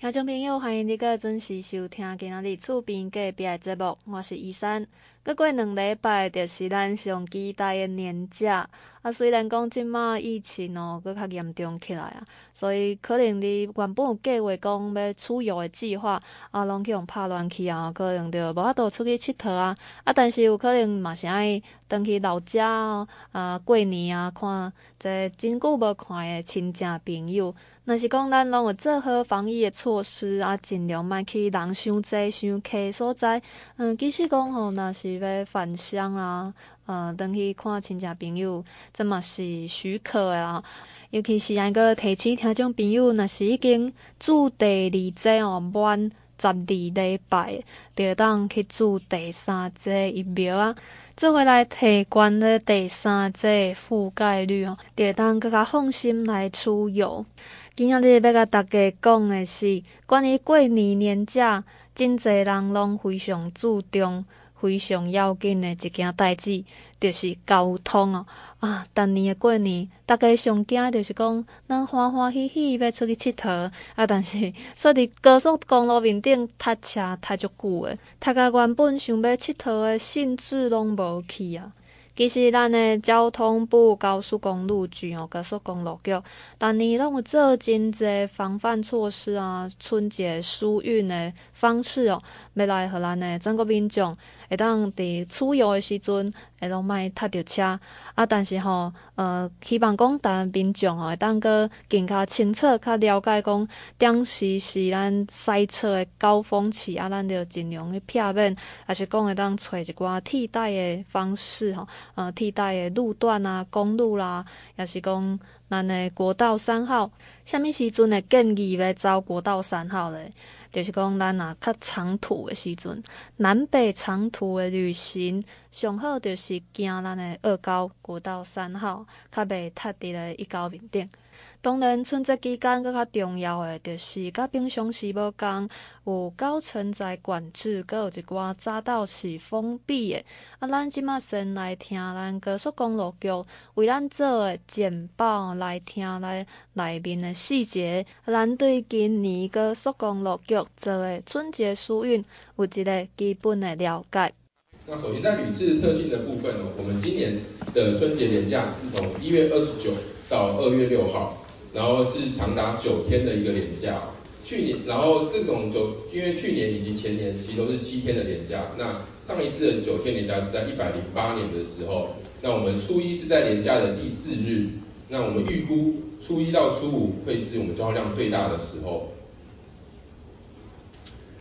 听众朋友，欢迎你个准时收听今仔日厝边隔壁的节目，我是依珊。阁过两礼拜，就是咱上期待的年假。啊，虽然讲即马疫情哦，阁较严重起来啊，所以可能你原本有计划讲要出游的计划，啊，拢去用拍乱去啊，可能就无法度出去佚佗啊。啊，但是有可能嘛是爱回去老家哦，啊，过年啊，看这真久无看的亲戚朋友。若是讲咱拢有做好防疫的措施啊，尽量莫去人伤济、伤客所在。嗯，其实讲吼，若是要返乡啊，呃，登去看亲戚朋友，这嘛是许可的啦。尤其是按个提醒听众朋友，若是已经住第二剂哦，满十二礼拜，就当去住第三剂疫苗啊。做回来提悬咧第三剂覆盖率哦，就当更加放心来出游。今仔日要甲大家讲的是关于过年年假，真侪人拢非常注重、非常要紧的一件代志，就是交通哦。啊，逐年的过年，大家上惊就是讲，咱欢欢喜喜要出去佚佗，啊，但是说伫高速公路面顶塞车塞足久诶，塞甲原本想要佚佗的兴致拢无去啊。其实，咱的交通部高速公路局哦，高速公路局，逐年拢有做真侪防范措施啊，春节疏运的方式哦，要来互咱的全国民众会当伫出游的时阵，会拢莫塞着车啊。但是吼，呃，希望讲咱民众吼会当个更加清楚、较了解讲，当时是咱塞车的高峰期啊，咱着尽量去避免，还是讲会当找一寡替代的方式吼，呃，替代的路段啊，公路啦，也是讲咱的国道三号，啥物时阵会建议要走国道三号咧？就是讲，咱啊较长途的时阵，南北长途的旅行，上好就是行咱的二高国道三号，较袂塌伫咧一高面顶。当然，春节期间阁较重要的，就是甲平常时无共，有高承载管制，阁有一寡匝道是封闭的。啊，咱即马先来听咱高速公路局为咱做的简报，来听咱内面的细节。咱对今年高速公路局做的春节疏运有一个基本的了解。那首先在旅次特性的部分呢，我们今年的春节连假是从一月二十九到二月六号。然后是长达九天的一个连假，去年，然后这种九，因为去年以及前年其实都是七天的连假，那上一次的九天连假是在一百零八年的时候，那我们初一是在连假的第四日，那我们预估初一到初五会是我们交量最大的时候。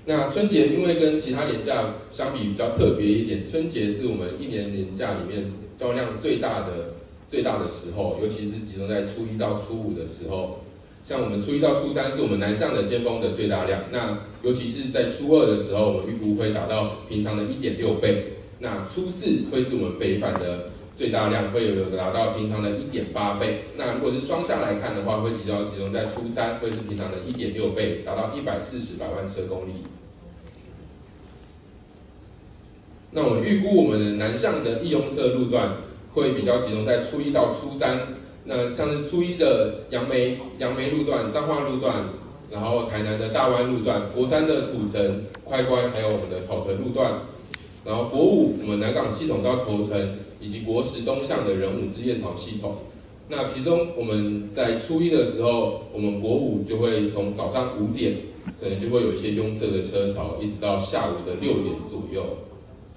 那春节因为跟其他连假相比比较特别一点，春节是我们一年连假里面交量最大的。最大的时候，尤其是集中在初一到初五的时候，像我们初一到初三是我们南向的尖峰的最大量，那尤其是在初二的时候，我们预估会达到平常的一点六倍，那初四会是我们北返的最大量，会有达到平常的一点八倍，那如果是双向来看的话，会比较集中在初三，会是平常的一点六倍，达到一百四十百万车公里。那我预估我们的南向的易拥塞路段。会比较集中在初一到初三，那像是初一的杨梅杨梅路段、彰化路段，然后台南的大湾路段、国三的土城、快关，还有我们的草屯路段，然后国五我们南港系统到头城，以及国十东向的人武之燕巢系统。那其中我们在初一的时候，我们国五就会从早上五点，可能就会有一些拥塞的车潮，一直到下午的六点左右。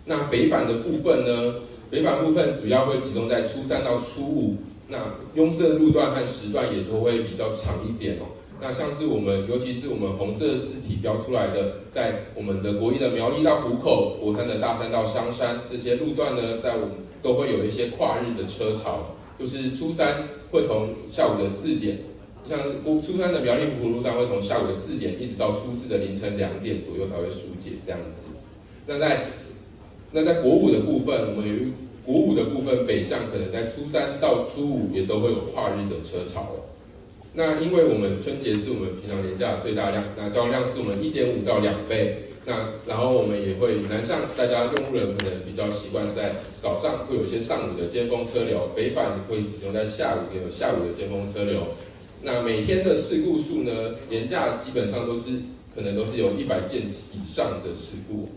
那北返的部分呢？北返部分主要会集中在初三到初五，那拥塞路段和时段也都会比较长一点哦。那像是我们，尤其是我们红色字体标出来的，在我们的国一的苗栗到湖口，国三的大山到香山这些路段呢，在我们都会有一些跨日的车潮，就是初三会从下午的四点，像初三的苗栗湖口路段会从下午的四点一直到初四的凌晨两点左右才会疏解这样子。那在那在国五的部分，我们有国五的部分北向可能在初三到初五也都会有跨日的车潮。那因为我们春节是我们平常年假的最大量，那交量是我们一点五到两倍。那然后我们也会南向，大家用户人可能比较习惯在早上会有一些上午的尖峰车流，北返会集中在下午也有下午的尖峰车流。那每天的事故数呢，年假基本上都是可能都是有一百件以上的事故。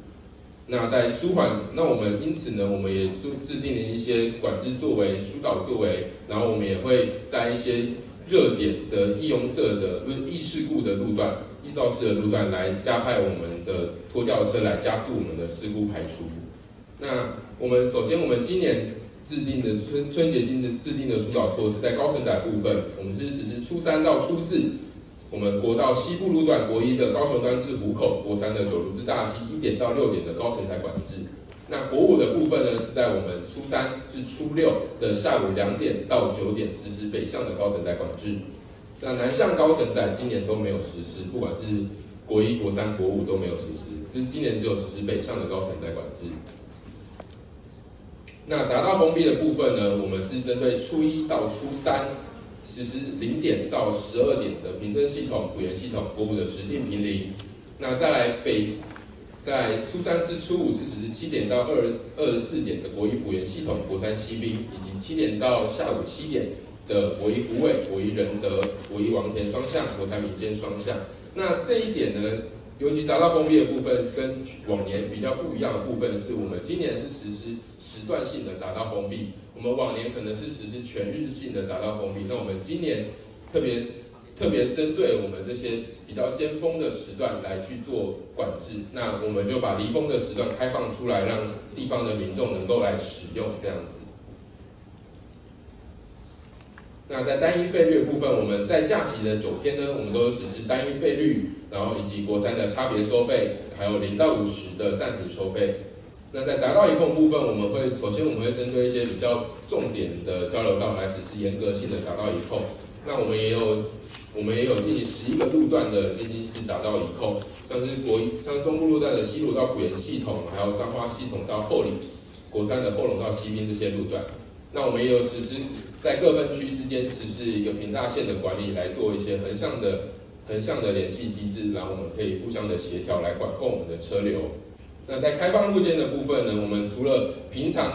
那在舒缓，那我们因此呢，我们也就制定了一些管制作为、疏导作为，然后我们也会在一些热点的易拥塞的、易事故的路段、易肇事的路段来加派我们的拖吊车来加速我们的事故排除。那我们首先，我们今年制定的春春节今的制定的疏导措施，在高承载部分，我们是实施初三到初四。我们国道西部路段，国一的高雄端至湖口，国三的九如至大溪一点到六点的高承载管制。那国五的部分呢，是在我们初三至初六的下午两点到九点实施北向的高承载管制。那南向高承载今年都没有实施，不管是国一、国三、国五都没有实施，只是今年只有实施北向的高承载管制。那匝道封闭的部分呢，我们是针对初一到初三。实施零点到十二点的平分系统、补员系统、国补的实定平零。那再来北，在初三至初五是实是七点到二十二十四点的国一补员系统、国三西兵，以及七点到下午七点的国一补位、国一仁德、国一王田双向、国三民间双向。那这一点呢，尤其匝道封闭的部分，跟往年比较不一样的部分，是我们今年是实施时段性的匝道封闭。我们往年可能是实施全日性的匝道封闭，那我们今年特别特别针对我们这些比较尖峰的时段来去做管制。那我们就把离峰的时段开放出来，让地方的民众能够来使用这样子。那在单一费率部分，我们在假期的九天呢，我们都实施单一费率，然后以及国三的差别收费，还有零到五十的暂停收费。那在匝道一控部分，我们会首先我们会针对一些比较重点的交流道来实施严格性的匝道一控。那我们也有我们也有进行十一个路段的渐进式匝道一控，像是国像中部路段的西路到埔盐系统，还有彰化系统到后里，国三的后龙到西滨这些路段。那我们也有实施在各分区之间实施一个平大线的管理，来做一些横向的横向的联系机制，然后我们可以互相的协调来管控我们的车流。那在开放路肩的部分呢，我们除了平常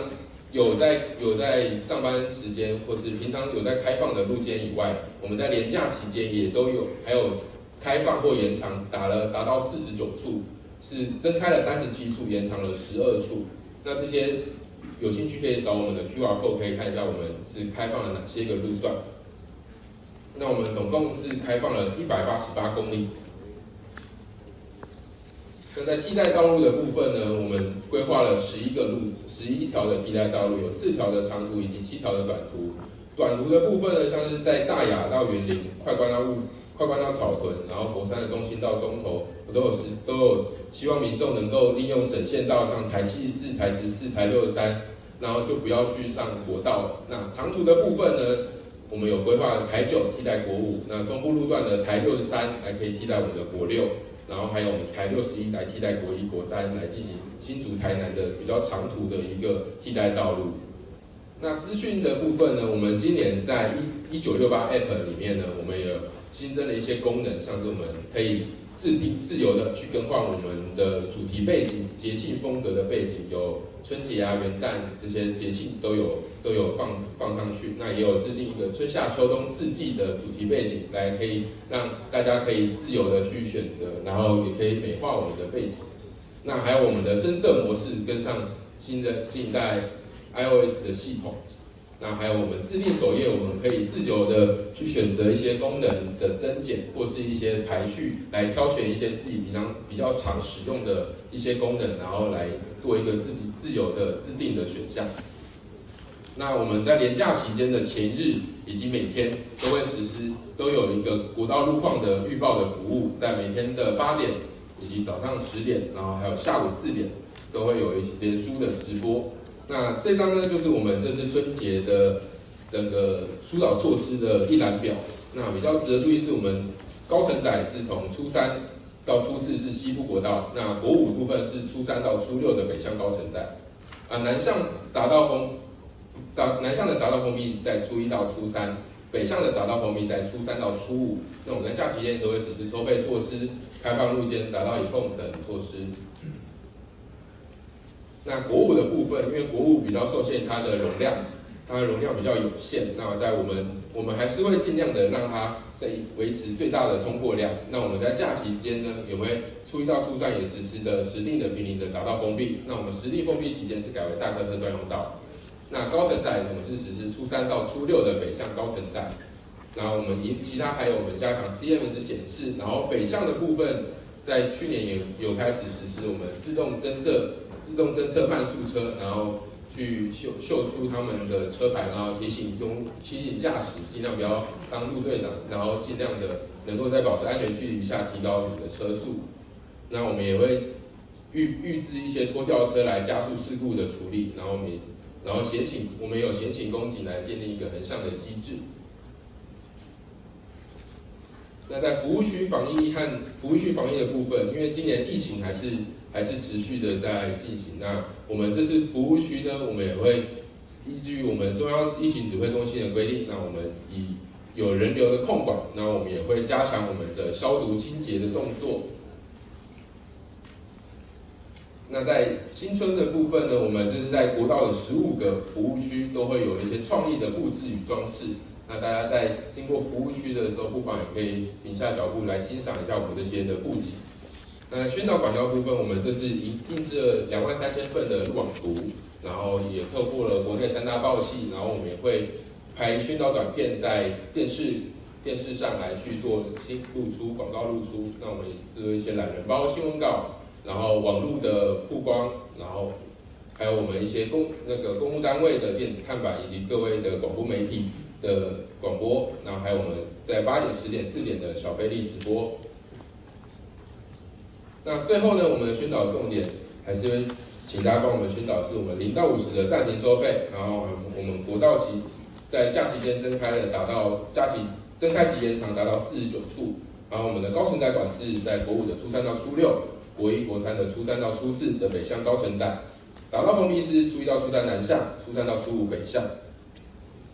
有在有在上班时间，或是平常有在开放的路肩以外，我们在连假期间也都有，还有开放或延长，达了达到四十九处，是增开了三十七处，延长了十二处。那这些有兴趣可以找我们的 QR code，可以看一下我们是开放了哪些个路段。那我们总共是开放了一百八十八公里。那在替代道路的部分呢，我们规划了十一个路，十一条的替代道路，有四条的长途以及七条的短途。短途的部分呢，像是在大雅到园林，快关到雾，快关到草屯，然后佛山的中心到中投，我都有是都有希望民众能够利用省线道，像台七四、台十四、台六十三，然后就不要去上国道了。那长途的部分呢，我们有规划台九替代国五，那中部路段的台六十三还可以替代我们的国六。然后还有我们台六十一来替代国一、国三来进行新竹、台南的比较长途的一个替代道路。那资讯的部分呢，我们今年在一一九六八 App 里面呢，我们也有新增了一些功能，像是我们可以。自定自由的去更换我们的主题背景、节庆风格的背景，有春节啊、元旦这些节庆都有都有放放上去。那也有制定一个春夏秋冬四季的主题背景，来可以让大家可以自由的去选择，然后也可以美化我们的背景。那还有我们的深色模式跟上新的新一代 iOS 的系统。那还有我们自定首页，我们可以自由的去选择一些功能的增减，或是一些排序，来挑选一些自己平常比较常使用的一些功能，然后来做一个自己自由的自定的选项。那我们在连假期间的前日以及每天都会实施，都有一个国道路况的预报的服务，在每天的八点以及早上十点，然后还有下午四点，都会有一些连书的直播。那这张呢，就是我们这次春节的整个疏导措施的一览表。那比较值得注意是，我们高承载是从初三到初四是西部国道，那国五部分是初三到初六的北向高承载。啊，南向匝道封，匝南向的匝道封闭在初一到初三，北向的匝道封闭在初三到初五。那我们在假期间都会实施收费措施、开放路肩、匝道以后等措施。那国五的部分，因为国五比较受限它的容量，它的容量比较有限。那在我们我们还是会尽量的让它在维持最大的通过量。那我们在假期间呢，也会初一到初三也实施的实定的平林的达到封闭。那我们实地封闭期间是改为大客车专用道。那高层载我们是实施初三到初六的北向高层载。那我们其其他还有我们加强 C M 的显示，然后北向的部分在去年也有开始实施我们自动侦测、自动侦测慢速车，然后。去秀秀出他们的车牌，然后提醒用提醒驾驶尽量不要当路队长，然后尽量的能够在保持安全距离下提高你的车速。那我们也会预预置一些拖吊车来加速事故的处理，然后我们然后协请我们有协请公警来建立一个横向的机制。那在服务区防疫和服务区防疫的部分，因为今年疫情还是。还是持续的在进行。那我们这次服务区呢，我们也会依据我们中央疫情指挥中心的规定，那我们以有人流的控管，那我们也会加强我们的消毒清洁的动作。那在新春的部分呢，我们就是在国道的十五个服务区都会有一些创意的布置与装饰。那大家在经过服务区的时候，不妨也可以停下脚步来欣赏一下我们这些的布景。那宣导管道部分，我们这次已印制了两万三千份的网图，然后也透过了国内三大报系，然后我们也会拍宣导短片在电视电视上来去做新露出广告露出。那我们也做一些懒人包新闻稿，然后网络的曝光，然后还有我们一些公那个公务单位的电子看板，以及各位的广播媒体的广播，然后还有我们在八点、十点、四点的小菲力直播。那最后呢，我们的宣导重点还是请大家帮我们宣导，是我们零到五十的暂停收费，然后我们国道期在假期间增开了达到假期增开及延长达到四十九处，然后我们的高乘载管制在国五的初三到初六，国一国三的初三到初四的北向高乘载，达到封闭是初一到初三南向，初三到初五北向。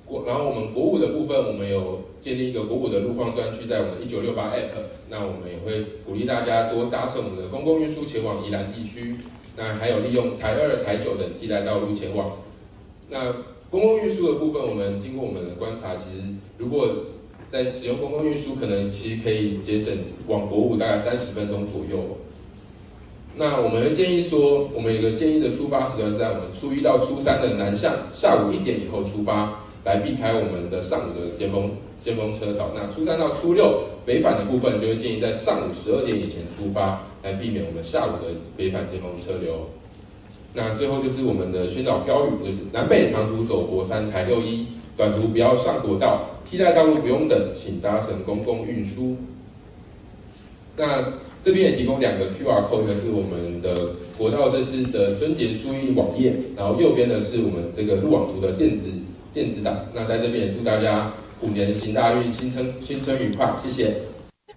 国，然后我们国五的部分，我们有建立一个国五的路况专区，在我们一九六八 App，那我们也会鼓励大家多搭乘我们的公共运输前往宜兰地区，那还有利用台二、台九等替代道路前往。那公共运输的部分，我们经过我们的观察，其实如果在使用公共运输，可能其实可以节省往国五大概三十分钟左右。那我们建议说，我们有个建议的出发时段是在我们初一到初三的南向，下午一点以后出发。来避开我们的上午的尖峰尖峰车潮。那初三到初六北返的部分，就会建议在上午十二点以前出发，来避免我们下午的北返尖峰车流。那最后就是我们的宣导标语，就是南北长途走国三台六一，短途不要上国道，替代道路不用等，请搭乘公共运输。那这边也提供两个 QR code，一个是我们的国道这次的春节书印网页，然后右边的是我们这个路网图的电子。电子档，那在这边也祝大家虎年行大运，新春新春愉快，谢谢。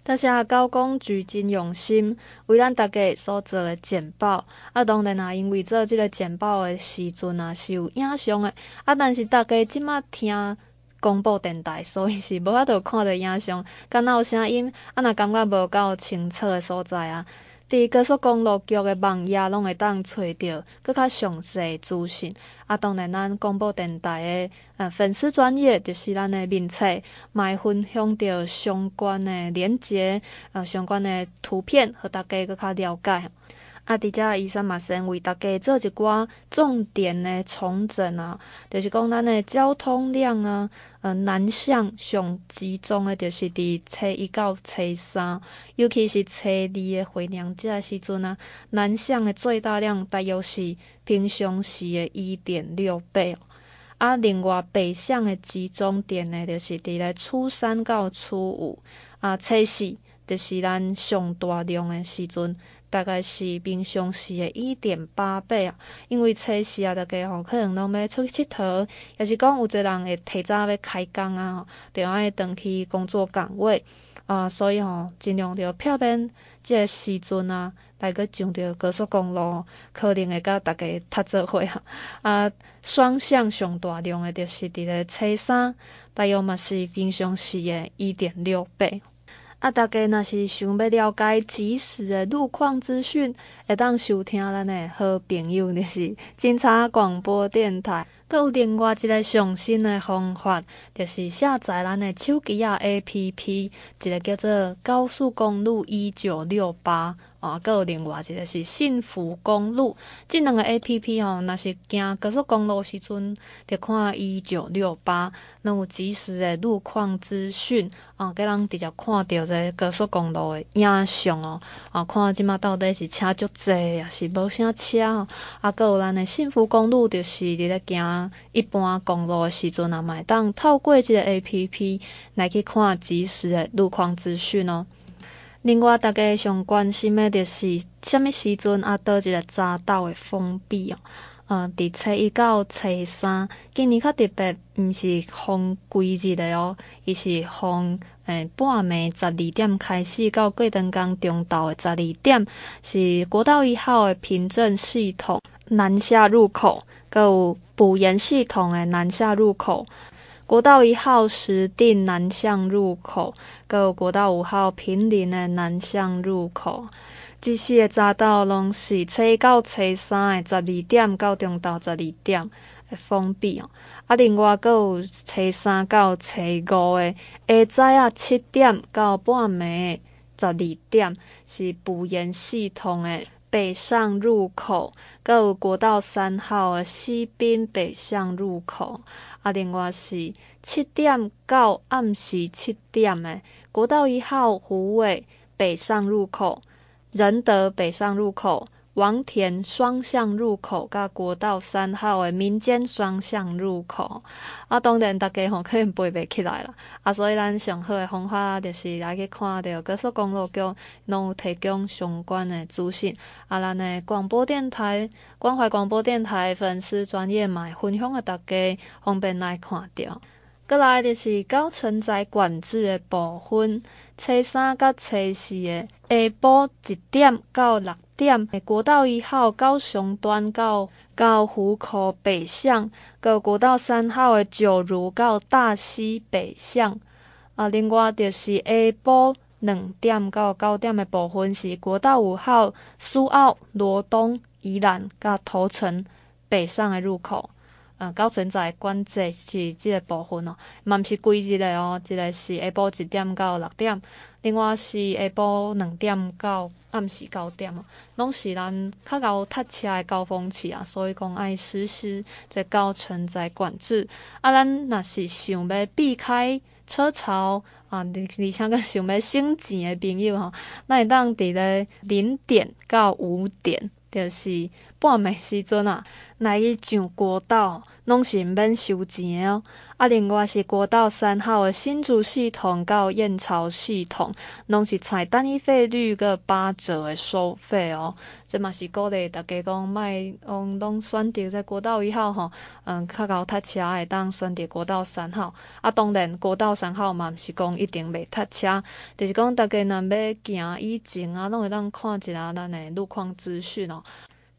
多谢高公局真用心为咱大家所做的简报。啊，当然啊，因为做这个简报的时阵啊是有影像的，啊，但是大家即马听广播电台，所以是无法度看到影像，敢若有声音，啊，若感觉无够清楚的所在啊。伫高速公路局的网页拢会当揣到更较详细资讯。啊，当然咱广播电台的呃粉丝专业就是咱的名册，嘛会分享到相关的连接，呃相关的图片，和大家更较了解。啊，伫遮医生嘛先为大家做一寡重点的重整啊，就是讲咱的交通量啊。呃，南向上集中的，就是伫初一到初三，尤其是初二的回娘节时阵啊，南向的最大量大约是平常时的一点六倍。啊，另外北向的集中点呢，就是伫咧初三到初五，啊，初四就是咱上大量的时阵。大概是平常时的一点八倍啊，因为初四啊，大家吼可能拢要出去佚佗，也是讲有一人会提早要开工啊，吼着爱转去工作岗位啊，所以吼尽量着避免即个时阵啊，来个上着高速公路，可能会甲大家搭做伙啊。啊，双向上大量的，就是伫咧初三，大约嘛是平常时的一点六倍。啊，大家若是想要了解即时的路况资讯，会当收听咱的好朋友，就是警察广播电台阁有另外一个上新的方法，就是下载咱的手机啊 APP，一个叫做高速公路一九六八。啊，阁有另外一个是幸福公路，这两个 A P P 吼，若是行高速公路时阵，着看一九六八，拢有即时的路况资讯，啊，给人直接看到这高速公路的影像哦，啊，看即马到底是车足济，啊，是无啥车哦，啊，阁有咱的幸福公路，就是伫咧行一般公路的时阵啊，嘛会当透过这个 A P P 来去看即时的路况资讯哦。另外，大家上关心的，就是啥物时阵啊，倒一个匝道会封闭哦。呃，伫初一到初三，今年较特别，毋是封规日的哦，伊是封诶半暝十二点开始到过灯岗中昼的十二点，是国道一号的凭证系统南下入口，阁有埔盐系统的南下入口。国道一号石碇南向入口，阁有国道五号平林的南向入口，这些匝道拢是初到初三的十二点到中昼十二点会封闭哦。啊，另外阁有初三到初五的下昼啊七点到半暝十二点是补盐系统的北上入口，阁有国道三号的西滨北向入口。啊，另外是七点到暗时七点诶，国道一号湖尾北上入口、仁德北上入口、王田双向入口，甲国道三号诶民间双向入口。啊，当然大家吼可能背袂起来啦。啊，所以咱上好诶方法就是来去看着高速公路局拢提供相关诶资讯。啊，咱诶广播电台。关怀广播电台粉丝专业嘛，分享给大家方便来看到。阁来就是高承载管制的部分，初三甲初四的下晡一点到六点，国道一号高雄端到到湖口北向，个国道三号的九如到大溪北向。啊，另外就是下晡两点到九点的部分是国道五号苏澳罗东。宜兰甲头城北上的入口，呃，高承载管制是这个部分哦，嘛毋是规日的哦，一个是下晡一点到六点，另外是下晡两点到暗时九点哦，拢是咱较敖塞车的高峰期啊，所以讲爱实施这高承载管制。啊，咱若是想要避开车潮啊，而且阁想要省钱的朋友吼，那会当伫咧零点到五点。就是半暝时阵啊，来去上国道，拢是毋免收钱哦。啊，另外是国道三号的新竹系统到燕巢系统，拢是采单一费率个八折的收费哦。这嘛是鼓励大家讲，卖拢拢选择在国道一号吼，嗯，较敖塞车会当选择国道三号。啊，当然国道三号嘛，毋是讲一定袂塞车，就是讲大家若要行以前啊，拢会当看一下咱的路况资讯哦。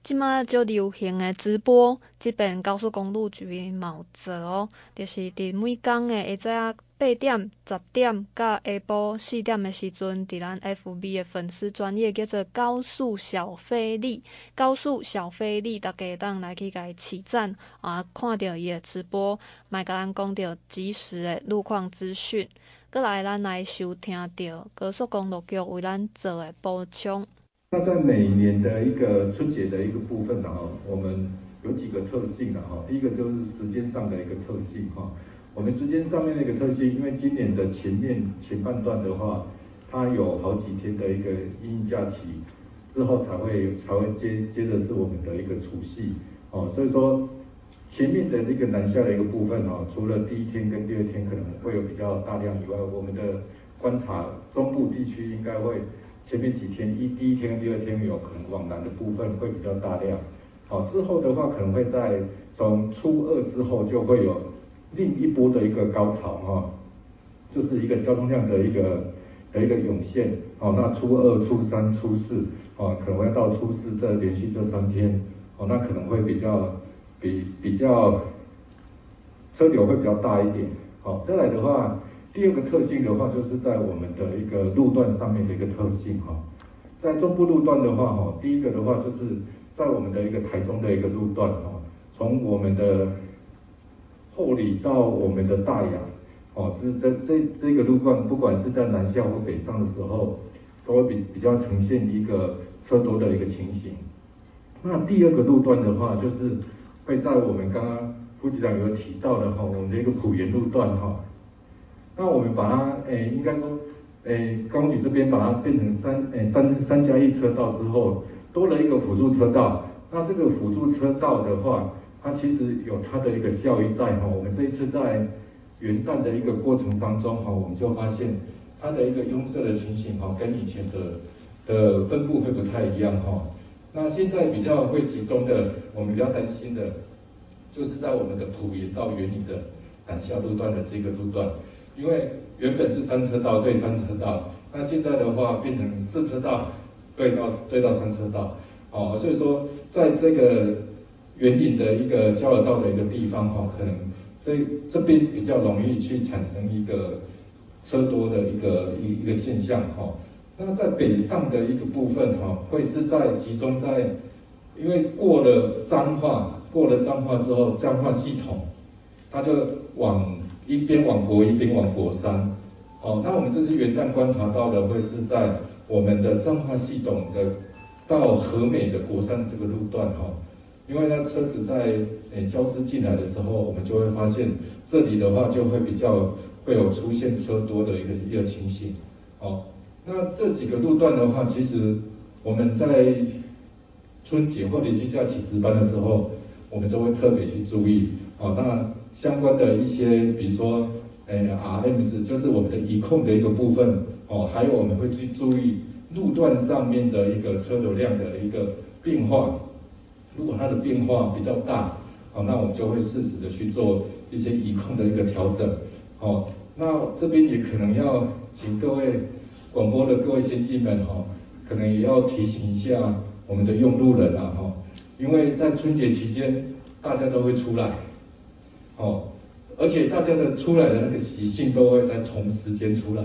即马就流行诶直播，即边高速公路局嘛有做哦，就是伫每工诶下昼八点、十点，甲下晡四点诶时阵，伫咱 FB 诶粉丝专业叫做高速小飞利，高速小飞利，大家当来去甲伊起赞啊，看着伊诶直播，卖甲咱讲着即时诶路况资讯，阁来咱来收听着高速公路局为咱做诶补充。那在每年的一个春节的一个部分呢，哈，我们有几个特性的哈。第一个就是时间上的一个特性哈。我们时间上面的一个特性，因为今年的前面前半段的话，它有好几天的一个阴假期，之后才会才会接接着是我们的一个除夕哦。所以说前面的那个南下的一个部分哈，除了第一天跟第二天可能会有比较大量以外，我们的观察中部地区应该会。前面几天一第一天、第二天有可能往南的部分会比较大量，好，之后的话可能会在从初二之后就会有另一波的一个高潮哈，就是一个交通量的一个的一个涌现，好，那初二、初三、初四，啊，可能会到初四这连续这三天，哦，那可能会比较比比较车流会比较大一点，好，再来的话。第二个特性的话，就是在我们的一个路段上面的一个特性哈，在中部路段的话哈，第一个的话就是在我们的一个台中的一个路段哈，从我们的后里到我们的大雅，哦，就是这这这个路段，不管是在南下或北上的时候，都会比比较呈现一个车多的一个情形。那第二个路段的话，就是会在我们刚刚副局长有提到的哈，我们的一个埔盐路段哈。那我们把它，诶，应该说，诶，高局这边把它变成三，诶，三三加一车道之后，多了一个辅助车道。那这个辅助车道的话，它其实有它的一个效益在哈。我们这一次在元旦的一个过程当中哈，我们就发现它的一个拥塞的情形哈，跟以前的的分布会不太一样哈。那现在比较会集中的，我们比较担心的，就是在我们的埔盐到员林的南下路段的这个路段，因为原本是三车道对三车道，那现在的话变成四车道对到对到三车道。哦，所以说，在这个员林的一个交流道的一个地方哈，可能这这边比较容易去产生一个车多的一个一一个现象哈。那在北上的一个部分哈，会是在集中在，因为过了彰化，过了彰化之后，彰化系统，它就往一边往国一边往国三。哦，那我们这次元旦观察到的会是在我们的彰化系统的。到和美的国三的这个路段哈，因为呢车子在诶交织进来的时候，我们就会发现这里的话就会比较会有出现车多的一个一个情形。哦，那这几个路段的话，其实我们在春节或者是假期值班的时候，我们就会特别去注意。哦，那相关的一些，比如说诶 RMS，就是我们的移控的一个部分。哦，还有我们会去注意。路段上面的一个车流量的一个变化，如果它的变化比较大，好，那我们就会适时的去做一些移控的一个调整，哦，那这边也可能要请各位广播的各位先进们哈，可能也要提醒一下我们的用路人啊哈，因为在春节期间大家都会出来，哦，而且大家的出来的那个习性都会在同时间出来。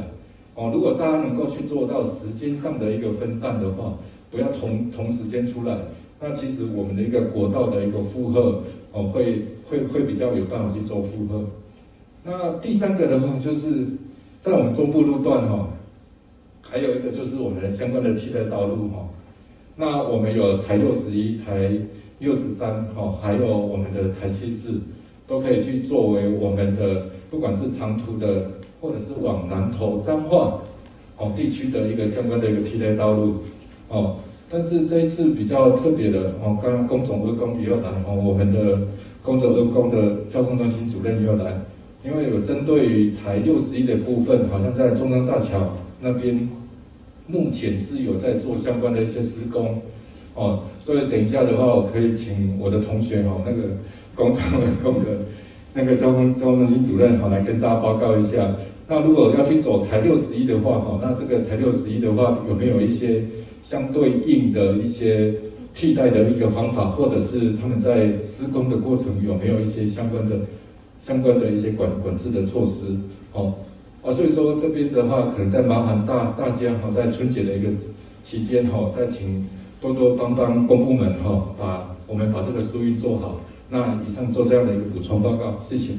哦，如果大家能够去做到时间上的一个分散的话，不要同同时间出来，那其实我们的一个国道的一个负荷，哦，会会会比较有办法去做负荷。那第三个的话，就是在我们中部路段哈，还有一个就是我们相关的替代道路哈。那我们有台六十一、台六十三，哈，还有我们的台七四，都可以去作为我们的不管是长途的。或者是往南投彰化哦地区的一个相关的一个替代道路哦，但是这一次比较特别的哦，刚刚工总二工也来哦，我们的工总二工的交通中心主任也来，因为有针对台六十一的部分，好像在中央大桥那边目前是有在做相关的一些施工哦，所以等一下的话，我可以请我的同学哦，那个工总二工的那个交通交通中心主任好来跟大家报告一下。那如果要去走台六十一的话，哈，那这个台六十一的话，有没有一些相对应的一些替代的一个方法，或者是他们在施工的过程有没有一些相关的、相关的一些管管制的措施？哦，啊，所以说这边的话，可能在麻烦大大家哈，在春节的一个期间哈，再请多多帮帮公部门哈，把我们把这个疏运做好。那以上做这样的一个补充报告，谢谢。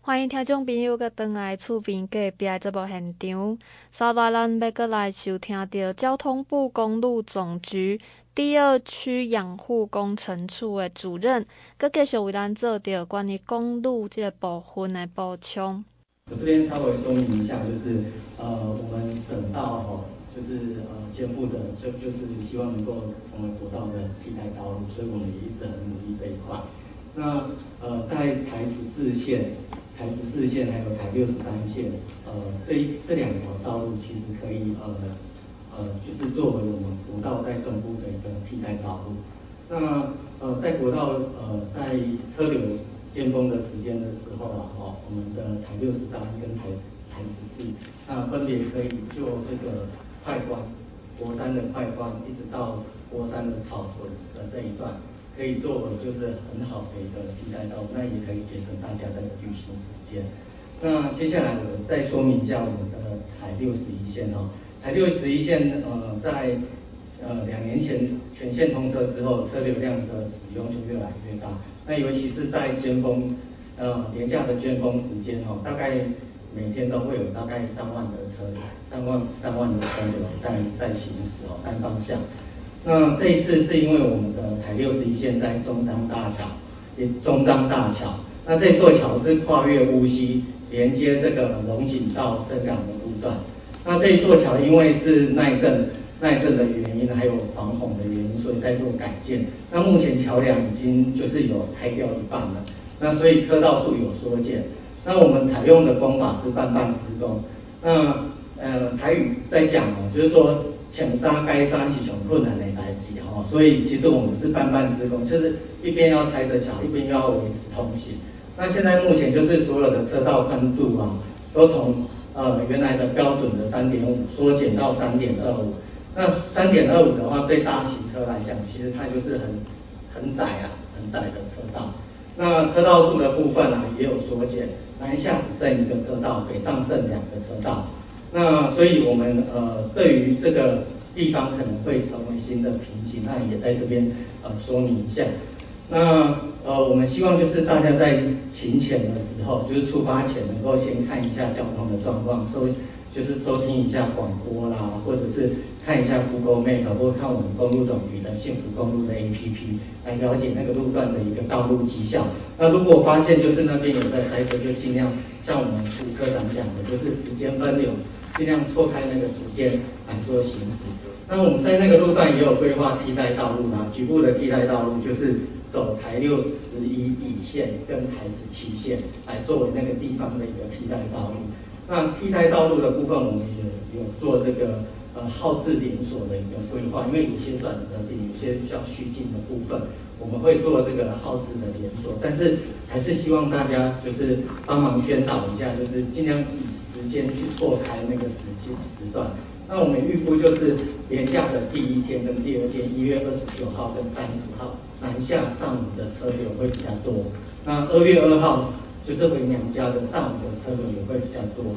欢迎听众朋友阁转来厝边隔壁节目现场。稍后咱要阁来收听到交通部公路总局第二区养护工程处的主任，阁继续为咱做着关于公路这个部分的补充。我这边稍微说明一下，就是呃，我们省道哈，就是呃，肩负的就就是希望能够成为国道的替代道路，所以我们也一直很努力这一块。那呃，在台十四线。台十四线还有台六十三线，呃，这一这两条道路其实可以呃呃，就是作为我们国道在东部的一个替代道路。那呃，在国道呃在车流尖峰的时间的时候啊，哈，我们的台六十三跟台台十四，那分别可以就这个快关，国三的快关，一直到国三的草屯的这一段。可以作为就是很好的一个替代道，那也可以节省大家的旅行时间。那接下来我再说明一下我们的台六十一线哦，台六十一线呃在呃两年前全线通车之后，车流量的使用就越来越大。那尤其是在尖峰呃廉价的尖峰时间哦，大概每天都会有大概三万的车，三万三万的车流在在行驶哦，单方向。那这一次是因为我们的台六十一线在中彰大桥，也中彰大桥，那这座桥是跨越乌溪，连接这个龙井到深港的路段。那这一座桥因为是耐震。耐震的原因，还有防洪的原因，所以在做改建。那目前桥梁已经就是有拆掉一半了，那所以车道数有缩减。那我们采用的工法是半半施工。那呃台语在讲哦，就是说抢沙该沙是穷困难的来题哈，所以其实我们是半半施工，就是一边要拆着桥，一边要维持通行。那现在目前就是所有的车道宽度啊，都从呃原来的标准的三点五缩减到三点二五。那三点二五的话，对大型车来讲，其实它就是很很窄啊，很窄的车道。那车道数的部分啊，也有缩减，南下只剩一个车道，北上剩两个车道。那所以我们呃，对于这个地方可能会成为新的瓶颈，那也在这边呃说明一下。那呃，我们希望就是大家在行前的时候，就是出发前能够先看一下交通的状况，收。就是收听一下广播啦，或者是看一下 Google Map，或看我们公路总局的幸福公路的 APP，来了解那个路段的一个道路迹象。那如果发现就是那边有在塞车，就尽量像我们副科长讲的，就是时间分流，尽量错开那个时间来做行驶。那我们在那个路段也有规划替代道路啦，局部的替代道路就是走台六十一乙线跟台十七线来作为那个地方的一个替代道路。那替代道路的部分，我们也有做这个呃号志连锁的一个规划，因为有些转折点，有些比较虚近的部分，我们会做这个号志的连锁，但是还是希望大家就是帮忙宣导一下，就是尽量以时间去错开那个时间时段。那我们预估就是连假的第一天跟第二天，一月二十九号跟三十号，南下上午的车流会比较多。那二月二号。就是回娘家的上午的车流也会比较多，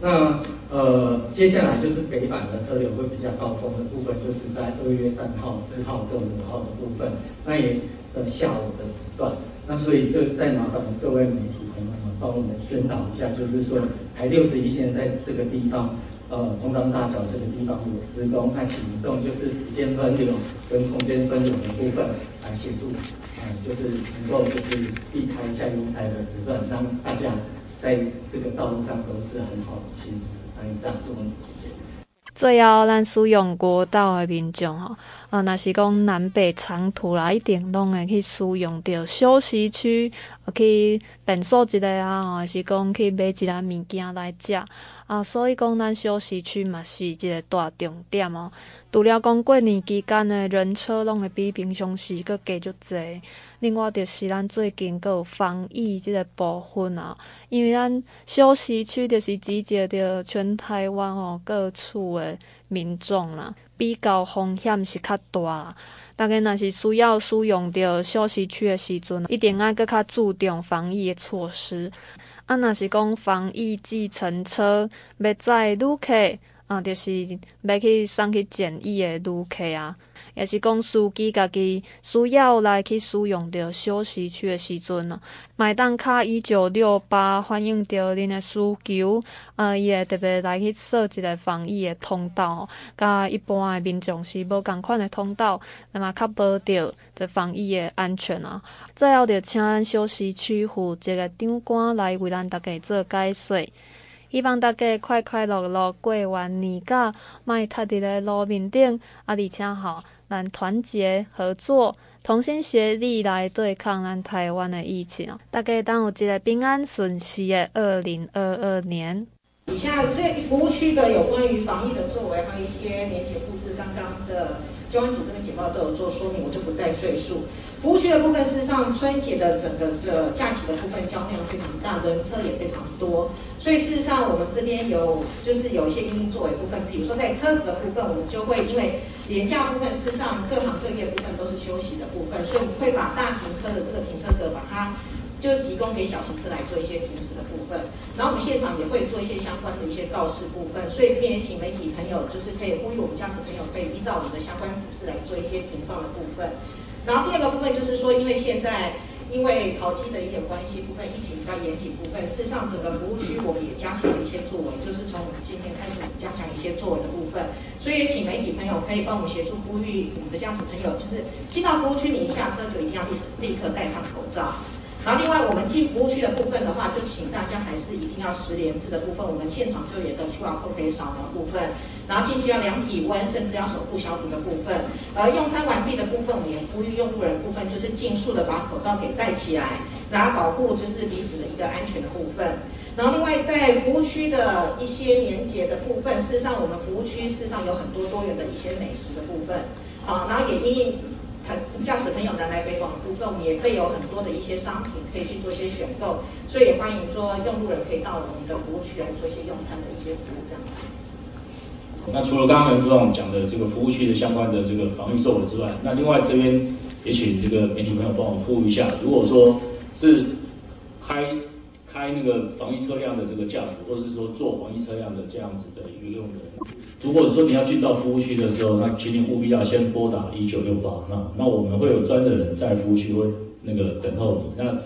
那呃接下来就是北返的车流会比较高峰的部分，就是在二月三号、四号跟五号的部分，那也呃下午的时段，那所以就再麻烦各位媒体朋友们帮我们宣导一下，就是说台六十一线在这个地方。呃，中彰大桥这个地方有施工，那请民众就是时间分流跟空间分流的部分来协助，嗯、呃，就是能够就是避开一下拥塞的时段，让大家在这个道路上都是很好的行驶。那以上是我们谢谢。最后，咱使用国道的民众吼，啊，若是讲南北长途啦，一定拢会去使用着休息区，去便所一个啊，还是讲去买一个物件来食。啊，所以讲咱休息区嘛是一个大重点哦。除了讲过年期间的人车拢会比平常时阁加足侪，另外就是咱最近阁有防疫这个部分啊，因为咱休息区就是集结着全台湾哦各处的民众啦，比较风险是较大啦。大家若是需要使用着休息区的时阵，一定爱阁较注重防疫的措施。啊，若是讲防疫计程车要载旅客，啊，就是要去送去检疫的旅客啊，也是讲司机家己需要来去使用着休息区的时阵呢，麦当卡一九六八反映着恁的需求，啊，伊会特别来去设一个防疫的通道，甲一般的民众是无共款的通道，那么较保着这防疫的安全啊。最后就请咱休息区负责的长官来为咱大家做解说，希望大家快快乐乐过完年假，莫踏伫咧路面顶，啊，而且吼，咱团结合作，同心协力来对抗咱台湾的疫情哦。大家当有一个平安顺遂的二零二二年。以下这服务区的有关于防疫的作为，还有一些年节布置，刚刚的交通组这边简报都有做说明，我就不再赘述。服务区的部分，事实上春节的整个的假期的部分交通量非常大，人车也非常多，所以事实上我们这边有就是有一些因作为部分，比如说在车子的部分，我们就会因为连假部分，事实上各行各业部分都是休息的部分，所以我们会把大型车的这个停车格把它就提供给小型车来做一些停驶的部分，然后我们现场也会做一些相关的一些告示部分，所以这边也请媒体朋友就是可以呼吁我们驾驶朋友可以依照我们的相关指示来做一些停放的部分。然后第二个部分就是说，因为现在因为淘机的一点关系部分，疫情比较严谨部分，事实上整个服务区我们也加强了一些作为，就是从我们今天开始加强一些作为的部分，所以也请媒体朋友可以帮我们协助呼吁我们的驾驶朋友，就是进到服务区，你一下车就一定要立立刻戴上口罩。然后另外我们进服务区的部分的话，就请大家还是一定要十连制的部分，我们现场就有一个 QR code 可以扫描部分，然后进去要量体温，甚至要手部消毒的部分。而用餐完毕的部分，我们也呼吁用户人部分，就是尽速的把口罩给戴起来，然后保护就是彼此的一个安全的部分。然后另外在服务区的一些年节的部分，事实上我们服务区事实上有很多多元的一些美食的部分，好，然后也因驾驶朋友南来北往的部分，我们也会有很多的一些商品可以去做一些选购，所以也欢迎说用路人可以到我们的服务区来做一些用餐的一些服务这样子。那除了刚刚副总讲的这个服务区的相关的这个防疫作为之外，那另外这边也请这个媒体朋友帮我呼吁一下，如果说是开开那个防疫车辆的这个驾驶，或者是说坐防疫车辆的这样子的一个用人。如果说你要进到服务区的时候，那请你务必要先拨打一九六八，那那我们会有专的人在服务区会那个等候你，那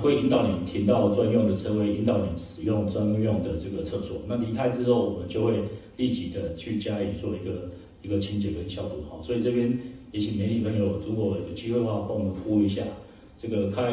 会引导你停到专用的车位，引导你使用专用的这个厕所。那离开之后，我们就会立即的去加以做一个一个清洁跟消毒。好，所以这边也请媒体朋友，如果有机会的话，帮我们呼吁一下这个开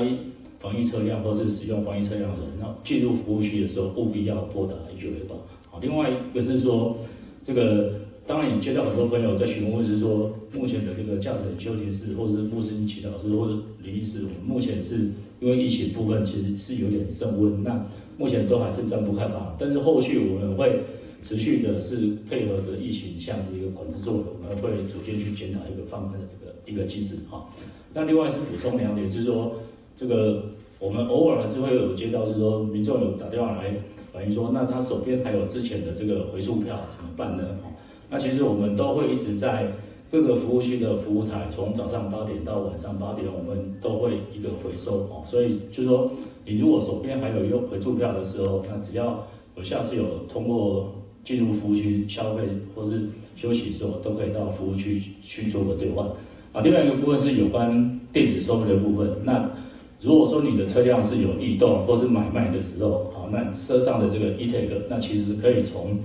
防疫车辆或是使用防疫车辆的人，那进入服务区的时候务必要拨打一九六八。好，另外一个是说。这个当然，也接到很多朋友在询问，是说目前的这个驾驶员休息室，或是穆斯林祈祷室，或者礼仪室，我们目前是因为疫情部分其实是有点升温，那目前都还是暂不开放。但是后续我们会持续的是配合着疫情下的一个管制作用，我们会逐渐去检讨一个放宽的这个一个机制哈。那另外是补充两点，就是说这个我们偶尔还是会有接到，是说民众有打电话来。反映说，那他手边还有之前的这个回数票怎么办呢？哦那其实我们都会一直在各个服务区的服务台，从早上八点到晚上八点，我们都会一个回收哦。所以就说，你如果手边还有用回数票的时候，那只要我下次有通过进入服务区消费或是休息的时候，都可以到服务区去做个兑换。啊，另外一个部分是有关电子收费的部分，那。如果说你的车辆是有异动或是买卖的时候，好，那车上的这个 e-tag，那其实可以从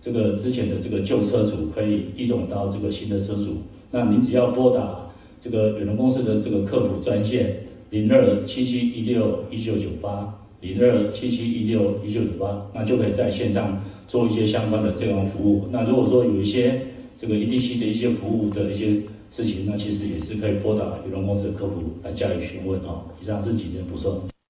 这个之前的这个旧车主可以移动到这个新的车主。那您只要拨打这个远隆公司的这个客服专线零二七七一六一九九八零二七七一六一九九八，那就可以在线上做一些相关的这样服务。那如果说有一些这个 EDC 的一些服务的一些。事情那其实也是可以拨打移动公司的客服来加以询问哦。以上是几点补充。